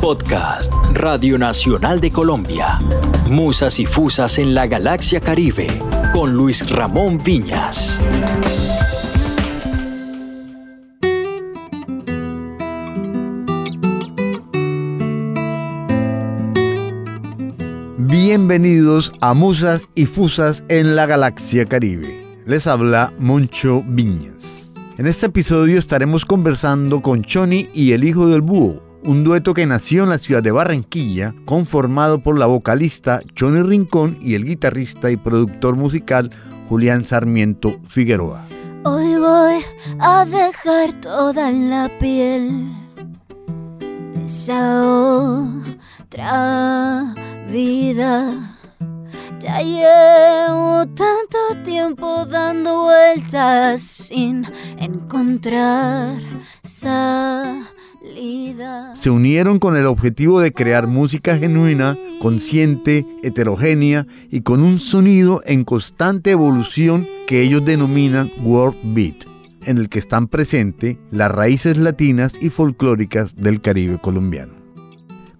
Podcast Radio Nacional de Colombia. Musas y Fusas en la Galaxia Caribe con Luis Ramón Viñas. Bienvenidos a Musas y Fusas en la Galaxia Caribe. Les habla Moncho Viñas. En este episodio estaremos conversando con Choni y el hijo del búho, un dueto que nació en la ciudad de Barranquilla, conformado por la vocalista Choni Rincón y el guitarrista y productor musical Julián Sarmiento Figueroa. Hoy voy a dejar toda la piel de esa otra vida. Ya llevo tanto tiempo dando vueltas sin encontrar. Se unieron con el objetivo de crear música genuina, consciente, heterogénea y con un sonido en constante evolución que ellos denominan World Beat, en el que están presentes las raíces latinas y folclóricas del Caribe colombiano.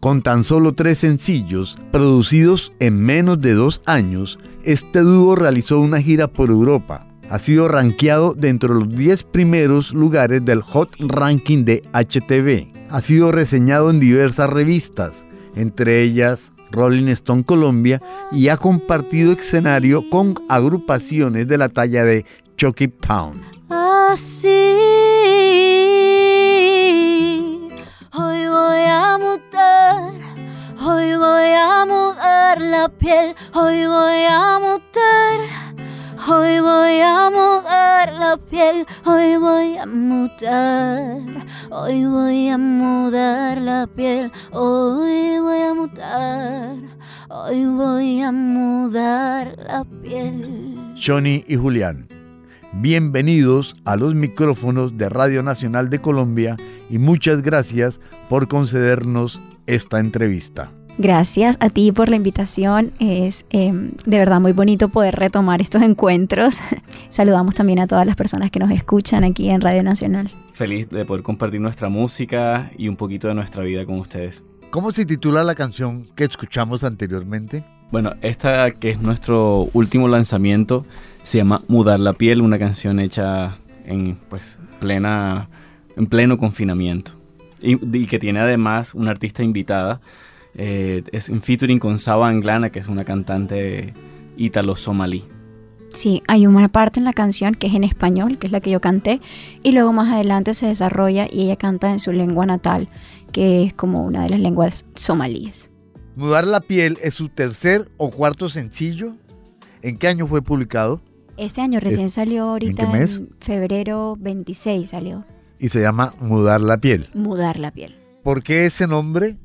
Con tan solo tres sencillos, producidos en menos de dos años, este dúo realizó una gira por Europa. Ha sido rankeado dentro de los 10 primeros lugares del Hot Ranking de HTV. Ha sido reseñado en diversas revistas, entre ellas Rolling Stone Colombia, y ha compartido escenario con agrupaciones de la talla de Chucky Town. Así, hoy voy a mutar, hoy voy a mudar la piel, hoy voy a mutar, hoy voy a mudar la piel, hoy voy a mutar, hoy voy a mudar la piel, hoy voy a mutar, hoy voy a mudar la piel. Johnny y Julián. Bienvenidos a los micrófonos de Radio Nacional de Colombia y muchas gracias por concedernos esta entrevista. Gracias a ti por la invitación. Es eh, de verdad muy bonito poder retomar estos encuentros. Saludamos también a todas las personas que nos escuchan aquí en Radio Nacional. Feliz de poder compartir nuestra música y un poquito de nuestra vida con ustedes. ¿Cómo se titula la canción que escuchamos anteriormente? Bueno, esta que es nuestro último lanzamiento se llama Mudar la piel, una canción hecha en pues plena en pleno confinamiento y, y que tiene además una artista invitada. Eh, es en featuring con Saba Anglana, que es una cantante ítalo-somalí. Sí, hay una parte en la canción que es en español, que es la que yo canté, y luego más adelante se desarrolla y ella canta en su lengua natal, que es como una de las lenguas somalíes. Mudar la piel es su tercer o cuarto sencillo. ¿En qué año fue publicado? Este año recién Es- salió ahorita qué mes? febrero 26 salió Y se llama Mudar la piel. Mudar la piel. ¿Por qué ese nombre?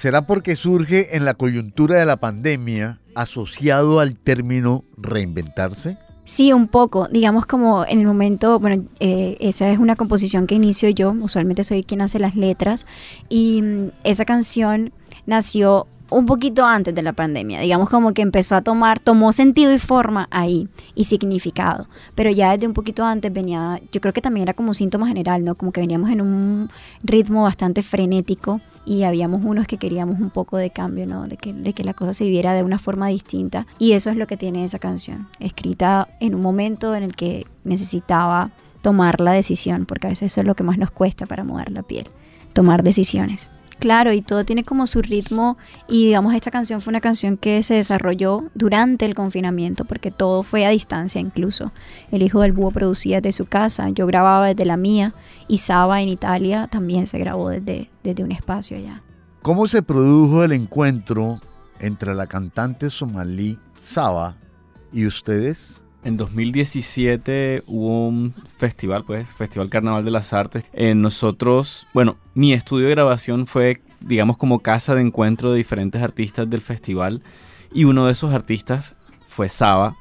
¿Será porque surge en la coyuntura de la pandemia asociado al término reinventarse? Sí, un poco. Digamos como en el momento, bueno, eh, esa es una composición que inicio yo, usualmente soy quien hace las letras, y mm, esa canción nació un poquito antes de la pandemia, digamos como que empezó a tomar, tomó sentido y forma ahí y significado, pero ya desde un poquito antes venía, yo creo que también era como un síntoma general, ¿no? Como que veníamos en un ritmo bastante frenético y habíamos unos que queríamos un poco de cambio, ¿no? De que, de que la cosa se viviera de una forma distinta. Y eso es lo que tiene esa canción, escrita en un momento en el que necesitaba tomar la decisión, porque a veces eso es lo que más nos cuesta para mudar la piel, tomar decisiones. Claro, y todo tiene como su ritmo y digamos esta canción fue una canción que se desarrolló durante el confinamiento porque todo fue a distancia incluso. El hijo del búho producía desde su casa, yo grababa desde la mía y Saba en Italia también se grabó desde, desde un espacio allá. ¿Cómo se produjo el encuentro entre la cantante somalí Saba y ustedes? En 2017 hubo un festival, pues, Festival Carnaval de las Artes. Eh, nosotros, bueno, mi estudio de grabación fue, digamos, como casa de encuentro de diferentes artistas del festival. Y uno de esos artistas fue Saba.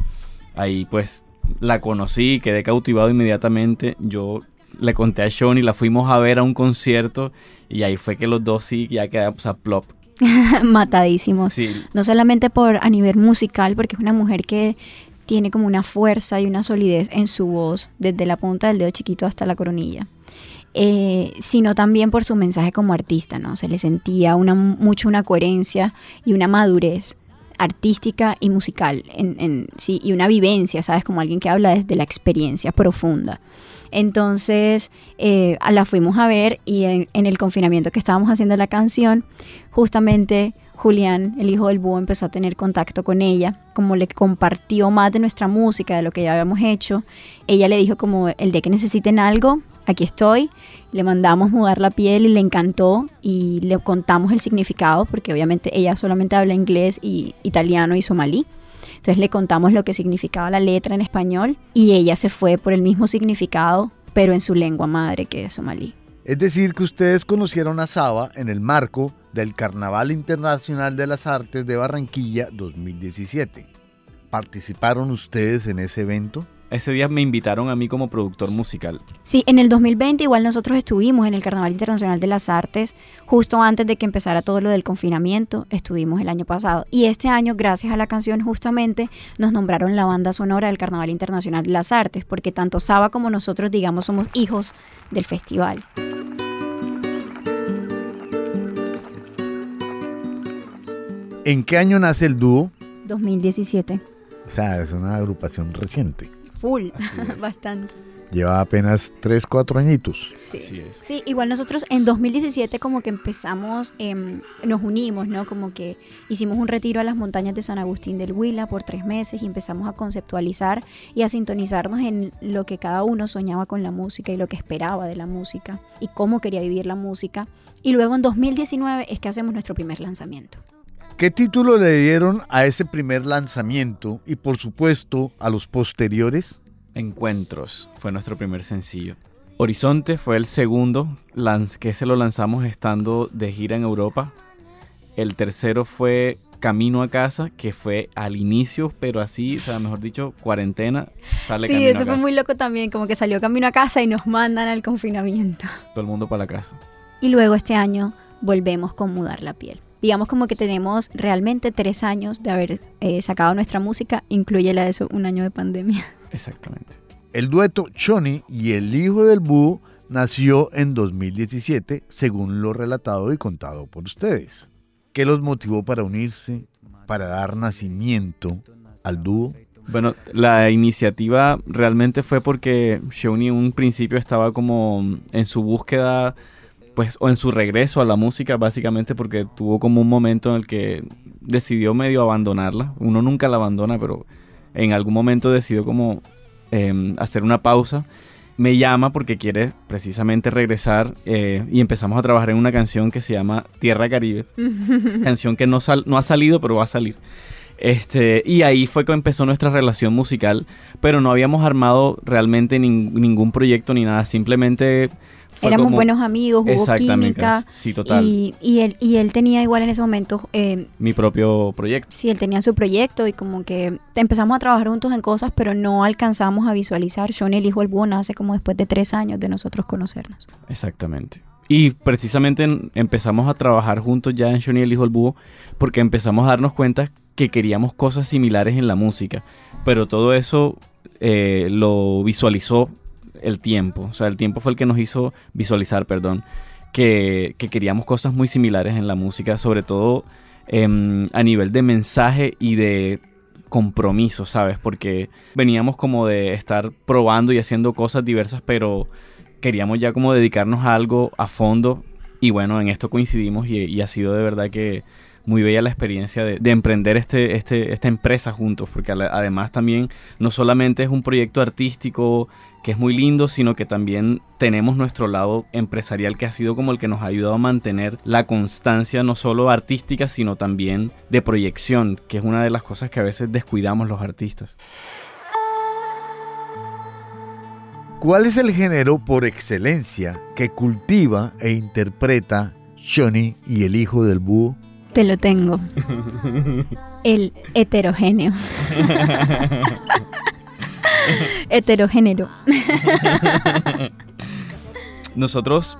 Ahí, pues, la conocí, quedé cautivado inmediatamente. Yo le conté a Sean y la fuimos a ver a un concierto. Y ahí fue que los dos sí ya quedamos a plop. Matadísimos. Sí, No solamente por a nivel musical, porque es una mujer que tiene como una fuerza y una solidez en su voz, desde la punta del dedo chiquito hasta la coronilla. eh, sino también por su mensaje como artista, ¿no? Se le sentía mucho una coherencia y una madurez artística y musical, en, sí, y una vivencia, ¿sabes? Como alguien que habla desde la experiencia profunda. Entonces eh, la fuimos a ver y en, el confinamiento que estábamos haciendo la canción, justamente Julián, el hijo del búho, empezó a tener contacto con ella, como le compartió más de nuestra música, de lo que ya habíamos hecho. Ella le dijo como el de que necesiten algo, aquí estoy. Le mandamos mudar la piel y le encantó y le contamos el significado, porque obviamente ella solamente habla inglés y italiano y somalí. Entonces le contamos lo que significaba la letra en español y ella se fue por el mismo significado, pero en su lengua madre que es somalí. Es decir, que ustedes conocieron a Saba en el marco del Carnaval Internacional de las Artes de Barranquilla 2017. ¿Participaron ustedes en ese evento? ese día me invitaron a mí como productor musical. Sí, en el 2020 igual nosotros estuvimos en el Carnaval Internacional de las Artes, justo antes de que empezara todo lo del confinamiento, estuvimos el año pasado. Y este año, gracias a la canción, justamente nos nombraron la banda sonora del Carnaval Internacional de las Artes, porque tanto Saba como nosotros, digamos, somos hijos del festival. ¿En qué año nace el dúo? 2017. O sea, es una agrupación reciente. Full, bastante. Lleva apenas 3, 4 añitos. Sí. sí, igual nosotros en 2017 como que empezamos, em, nos unimos, ¿no? Como que hicimos un retiro a las montañas de San Agustín del Huila por tres meses y empezamos a conceptualizar y a sintonizarnos en lo que cada uno soñaba con la música y lo que esperaba de la música y cómo quería vivir la música. Y luego en 2019 es que hacemos nuestro primer lanzamiento. ¿Qué título le dieron a ese primer lanzamiento y por supuesto a los posteriores? Encuentros fue nuestro primer sencillo. Horizonte fue el segundo que se lo lanzamos estando de gira en Europa. El tercero fue Camino a casa, que fue al inicio, pero así, o sea, mejor dicho, cuarentena, sale sí, Camino eso fue muy loco también, como que salió Camino a casa y nos mandan al confinamiento. Todo el mundo para la casa. Y luego este año volvemos con Mudar la piel digamos como que tenemos realmente tres años de haber eh, sacado nuestra música, incluye la de eso un año de pandemia. Exactamente. El dueto Choni y el hijo del búho nació en 2017, según lo relatado y contado por ustedes. ¿Qué los motivó para unirse, para dar nacimiento al dúo? Bueno, la iniciativa realmente fue porque Shoni en un principio estaba como en su búsqueda pues, o en su regreso a la música, básicamente porque tuvo como un momento en el que decidió medio abandonarla. Uno nunca la abandona, pero en algún momento decidió como em, hacer una pausa. Me llama porque quiere precisamente regresar eh, y empezamos a trabajar en una canción que se llama Tierra Caribe. canción que no, no ha salido, pero va a salir. Este, y ahí fue que empezó nuestra relación musical, pero no habíamos armado realmente ningún proyecto ni nada, simplemente Éramos buenos amigos, hubo química. Sí, total. Y, él, y él tenía igual en ese momento... Eh, Mi propio proyecto. Sí, él tenía su proyecto y como que empezamos a trabajar juntos en cosas, pero no alcanzamos a visualizar. Sean el hijo del búho nace como después de tres años de nosotros conocernos. Exactamente. Y precisamente empezamos a trabajar juntos ya en Johnny el Hijo del Búho porque empezamos a darnos cuenta que queríamos cosas similares en la música. Pero todo eso eh, lo visualizó el tiempo. O sea, el tiempo fue el que nos hizo visualizar, perdón, que, queríamos cosas muy similares en la música, sobre todo em, a nivel de mensaje y de compromiso, ¿sabes? Porque veníamos como de estar probando y haciendo cosas diversas, pero queríamos ya como dedicarnos a algo a fondo. Y bueno, en esto coincidimos y, ha sido de verdad que muy bella la experiencia de, de emprender este, este, esta empresa juntos, porque además también no solamente es un proyecto artístico que es muy lindo, sino que también tenemos nuestro lado empresarial que ha sido como el que nos ha ayudado a mantener la constancia no solo artística, sino también de proyección, que es una de las cosas que a veces descuidamos los artistas. ¿Cuál es el género por excelencia que cultiva e interpreta Johnny y el hijo del búho? Te lo tengo. el heterogéneo. Heterogénero. Nosotros,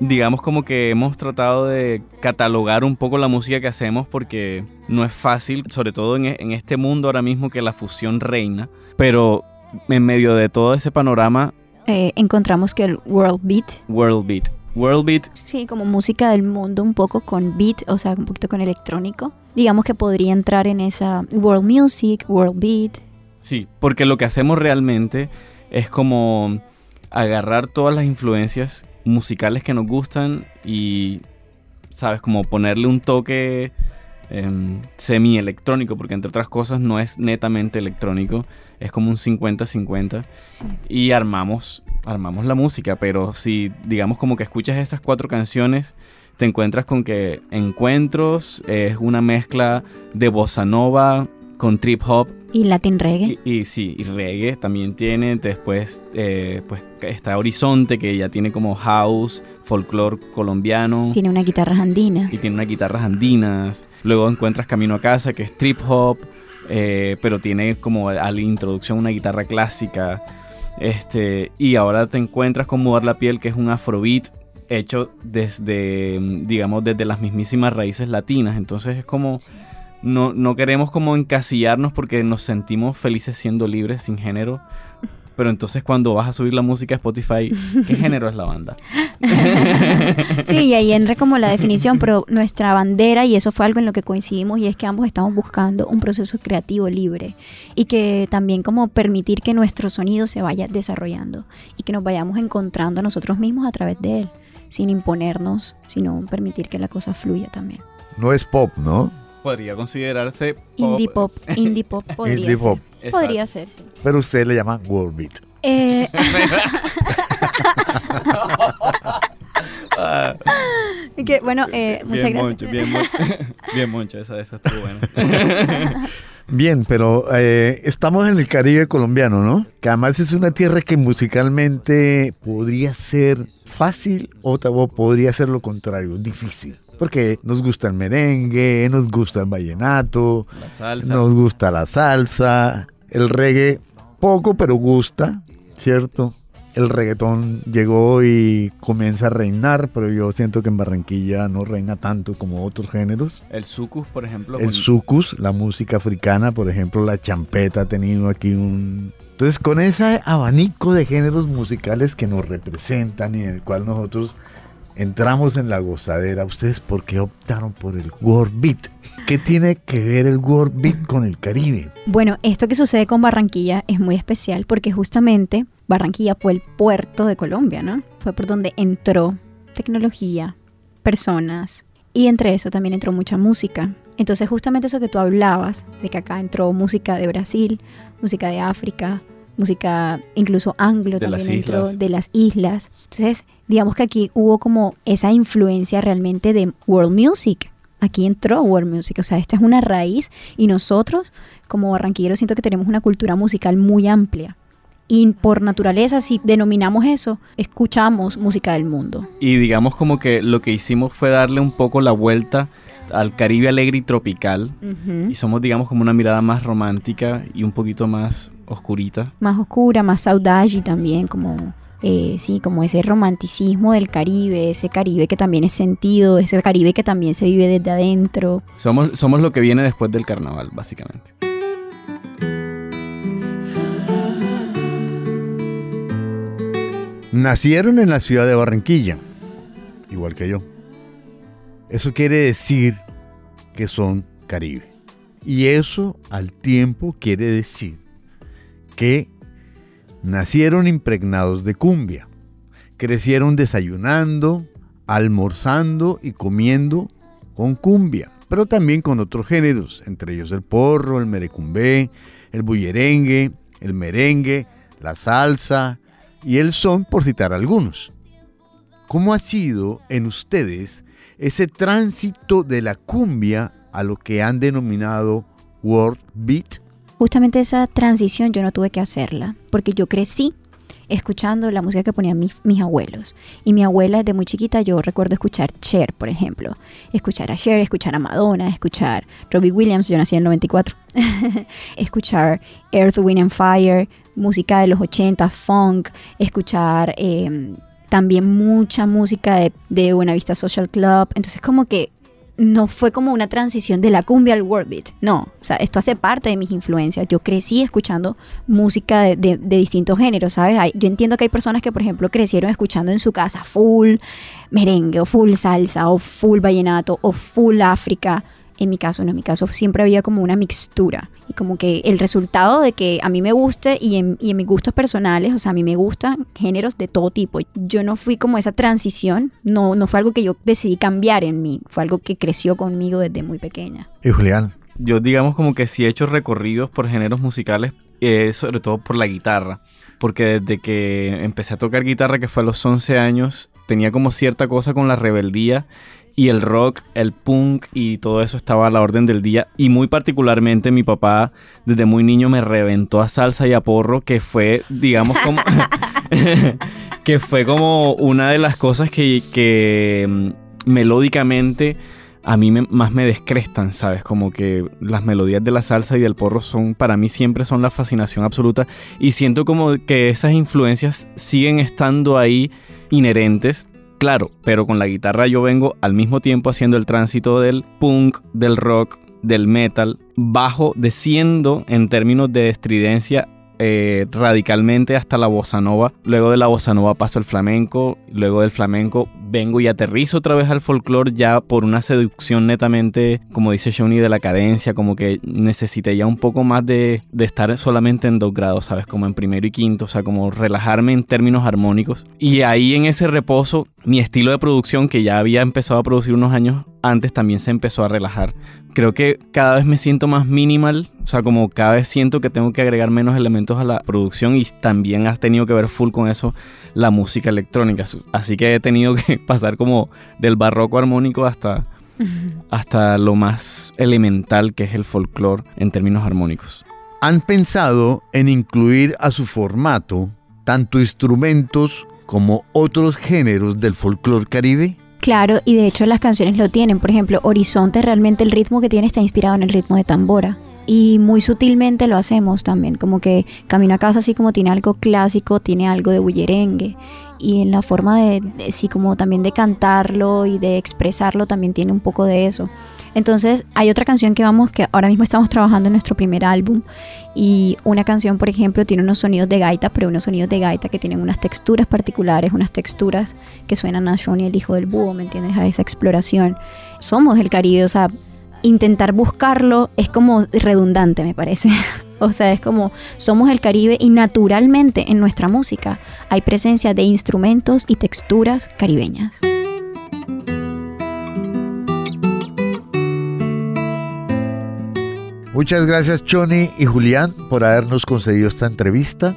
digamos como que hemos tratado de catalogar un poco la música que hacemos porque no es fácil, sobre todo en, en este mundo ahora mismo que la fusión reina, pero en medio de todo ese panorama eh, encontramos que el world beat, World Beat. World Beat, sí, como música del mundo un poco con beat, o sea, un poquito con electrónico, digamos que podría entrar en esa world music, world beat. Sí, porque lo que hacemos realmente es como agarrar todas las influencias musicales que nos gustan y, sabes, como ponerle un toque em, semi-electrónico, porque entre otras cosas no es netamente electrónico, es como un 50-50 y armamos, armamos la música, pero si digamos como que escuchas estas cuatro canciones, te encuentras con que Encuentros es una mezcla de bossa nova con trip hop Y Latin reggae. y, y sí, y reggae también tiene. Después eh, pues está Horizonte, que ya tiene como house, folclore colombiano. Tiene unas guitarras andinas. Y tiene unas guitarras andinas. Luego encuentras Camino a Casa, que es trip hop, eh, pero tiene como a la introducción una guitarra clásica. Este, y ahora te encuentras con Mudar la Piel, que es un afrobeat hecho desde, mm, digamos, desde las mismísimas raíces latinas. Entonces es como... No, no queremos como encasillarnos porque nos sentimos felices siendo libres sin género. Pero entonces cuando vas a subir la música a Spotify, ¿qué género es la banda? Sí, y ahí entra como la definición, pero nuestra bandera, y eso fue algo en lo que coincidimos, y es que ambos estamos buscando un proceso creativo libre y que también como permitir que nuestro sonido se vaya desarrollando y que nos vayamos encontrando a nosotros mismos a través de él, sin imponernos, sino permitir que la cosa fluya también. No es pop, ¿no? Podría considerarse pop. Indie pop, indie pop podría Indie ser. pop. Exacto. Podría ser, sí. Pero ustedes le llaman world beat. Eh, que, bueno, eh, muchas bien gracias. Moncho, bien moncho, bien moncho, esa, esa estuvo buena. Bien, pero eh, estamos en el Caribe colombiano, ¿no? Que además es una tierra que musicalmente podría ser fácil o podría ser lo contrario, difícil. Porque nos gusta el merengue, nos gusta el vallenato, La salsa. nos gusta la salsa, el reggae poco, pero gusta, ¿cierto? El reggaetón llegó y comienza a reinar, pero yo siento que en Barranquilla no reina tanto como otros géneros. El sucus, por ejemplo. El sucus, la música africana, por ejemplo, la champeta ha tenido aquí un... Entonces, con ese abanico de géneros musicales que nos representan y en el cual nosotros entramos en la gozadera, ¿ustedes por qué optaron por el world beat? ¿Qué tiene que ver el world beat con el Caribe? Bueno, esto que sucede con Barranquilla es muy especial porque justamente Barranquilla fue el puerto de Colombia, ¿no? Fue por donde entró tecnología, personas y entre eso también entró mucha música. Entonces justamente eso que tú hablabas, de que acá entró música de Brasil, música de África, música incluso anglo De también las entró, islas. de las islas. Entonces digamos que aquí hubo como esa influencia realmente de world music. Aquí entró world music, o sea, esta es una raíz y nosotros como barranquilleros siento que tenemos una cultura musical muy amplia. Y por naturaleza, si denominamos eso, escuchamos música del mundo. Y digamos como que lo que hicimos fue darle un poco la vuelta al Caribe alegre y tropical. Y somos, digamos, como una mirada más romántica y un poquito más oscurita. Más oscura, más saudade también, como, eh, sí, como ese romanticismo del Caribe, ese Caribe que también es sentido, ese Caribe que también se vive desde adentro. Somos, somos lo que viene después del carnaval, básicamente. Nacieron en la ciudad de Barranquilla, igual que yo. Eso quiere decir que son Caribe. Y eso al tiempo quiere decir que nacieron impregnados de cumbia. Crecieron desayunando, almorzando y comiendo con cumbia, pero también con otros géneros, entre ellos el porro, el merecumbé, el bullerengue, el merengue, la salsa y el son, por citar algunos. ¿Cómo ha sido en ustedes ese tránsito de la cumbia a lo que han denominado world beat? Justamente esa transición yo no tuve que hacerla, porque yo crecí escuchando la música que ponían mis, abuelos. Y mi abuela desde muy chiquita yo recuerdo escuchar Cher, por ejemplo. Escuchar a Cher, escuchar a Madonna, escuchar Robbie Williams, yo nací en el 94. escuchar Earth, Wind and Fire, música de los 80, funk, escuchar eh, también mucha música de, de Buenavista Social Club. Entonces como que no fue como una transición de la cumbia al world beat. No, o sea, esto hace parte de mis influencias. Yo crecí escuchando música de, de- distintos géneros, ¿sabes? Hay- yo entiendo que hay personas que, por ejemplo, crecieron escuchando en su casa full merengue o full salsa o full vallenato o full África. En mi caso, no, en mi caso siempre había como una mixtura. Y como que el resultado de que a mí me guste y en, y en mis gustos personales, o sea, a mí me gustan géneros de todo tipo. Yo no fui como esa transición, no, no fue algo que yo decidí cambiar en mí, fue algo que creció conmigo desde muy pequeña. Y Julián, Yo digamos como que sí he hecho recorridos por géneros musicales, eh, sobre todo por la guitarra. Porque desde que empecé a tocar guitarra, que fue a los 11 años, tenía como cierta cosa con la rebeldía y el rock, el punk y todo eso estaba a la orden del día. Y muy particularmente mi papá desde muy niño me reventó a salsa y a porro, que fue, digamos, como... que fue como una de las cosas que, que mm, melódicamente a mí me- más me descrestan, ¿sabes? Como que las melodías de la salsa y del porro son, para mí siempre son la fascinación absoluta y siento como que esas influencias siguen estando ahí inherentes. Claro, pero con la guitarra yo vengo al mismo tiempo haciendo el tránsito del punk, del rock, del metal, bajo, desciendo en términos de estridencia eh, radicalmente hasta la bossa nova. Luego de la bossa nova paso al flamenco. Luego del flamenco vengo y aterrizo otra vez al folclore ya por una seducción netamente, como dice Shawnee, de la cadencia. Como que necesité ya un poco más de, de estar solamente en dos grados, ¿sabes? Como en primero y quinto. O sea, como relajarme en términos armónicos. Y ahí en ese reposo, mi estilo de producción, que ya había empezado a producir unos años antes, también se empezó a relajar creo que cada vez me siento más minimal, o sea, como cada vez siento que tengo que agregar menos elementos a la producción y también has tenido que ver full con eso la música electrónica. Así que he tenido que pasar como del barroco armónico hasta, hasta lo más elemental que es el folclore en términos armónicos. ¿han pensado en incluir a su formato tanto instrumentos como otros géneros del folclore caribe? Claro, y de hecho las canciones lo tienen. Por ejemplo, Horizonte realmente el ritmo que tiene está inspirado en el ritmo de tambora. Y muy sutilmente lo hacemos también, como que Camino a casa así como tiene algo clásico, tiene algo de bullerengue. Y en la forma de, sí, como también de cantarlo y de expresarlo también tiene un poco de eso. Entonces hay otra canción que vamos, que ahora mismo estamos trabajando en nuestro primer álbum. Y una canción, por ejemplo, tiene unos sonidos de gaita, pero unos sonidos de gaita que tienen unas texturas particulares, unas texturas que suenan a Johnny el hijo del búho, ¿me entiendes? A esa exploración. Somos el Caribe, o sea, intentar buscarlo es como redundante, me parece. o sea, es como somos el Caribe y naturalmente en nuestra música hay presencia de instrumentos y texturas caribeñas. Muchas gracias Choni y Julián por habernos concedido esta entrevista.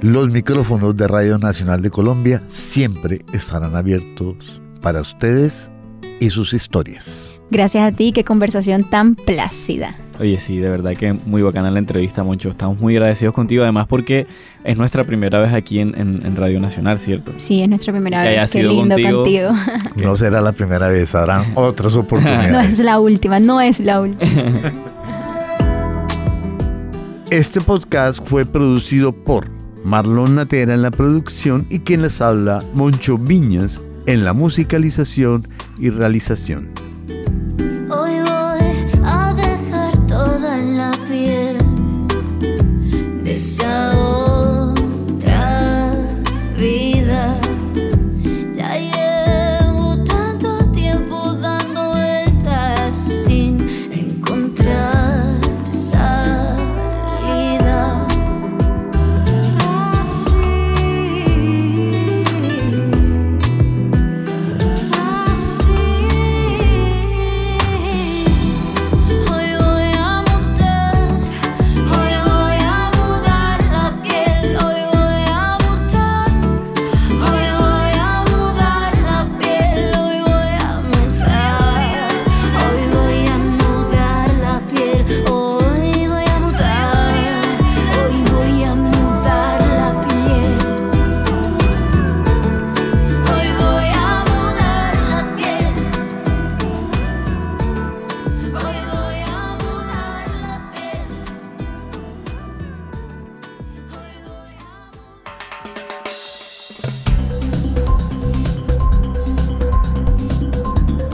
Los micrófonos de Radio Nacional de Colombia siempre estarán abiertos para ustedes y sus historias. Gracias a ti, qué conversación tan plácida. Oye, sí, de verdad que muy bacana la entrevista, Moncho. Estamos muy agradecidos contigo, además porque es nuestra primera vez aquí en, en- en Radio Nacional, ¿cierto? Sí, es nuestra primera Que haya vez. Qué sido lindo contigo. No será la primera vez, habrán otras no oportunidades. es la última, no es la última. Este podcast fue producido por Marlon Natera en la producción y quien les habla, Moncho Viñas, en la musicalización y realización.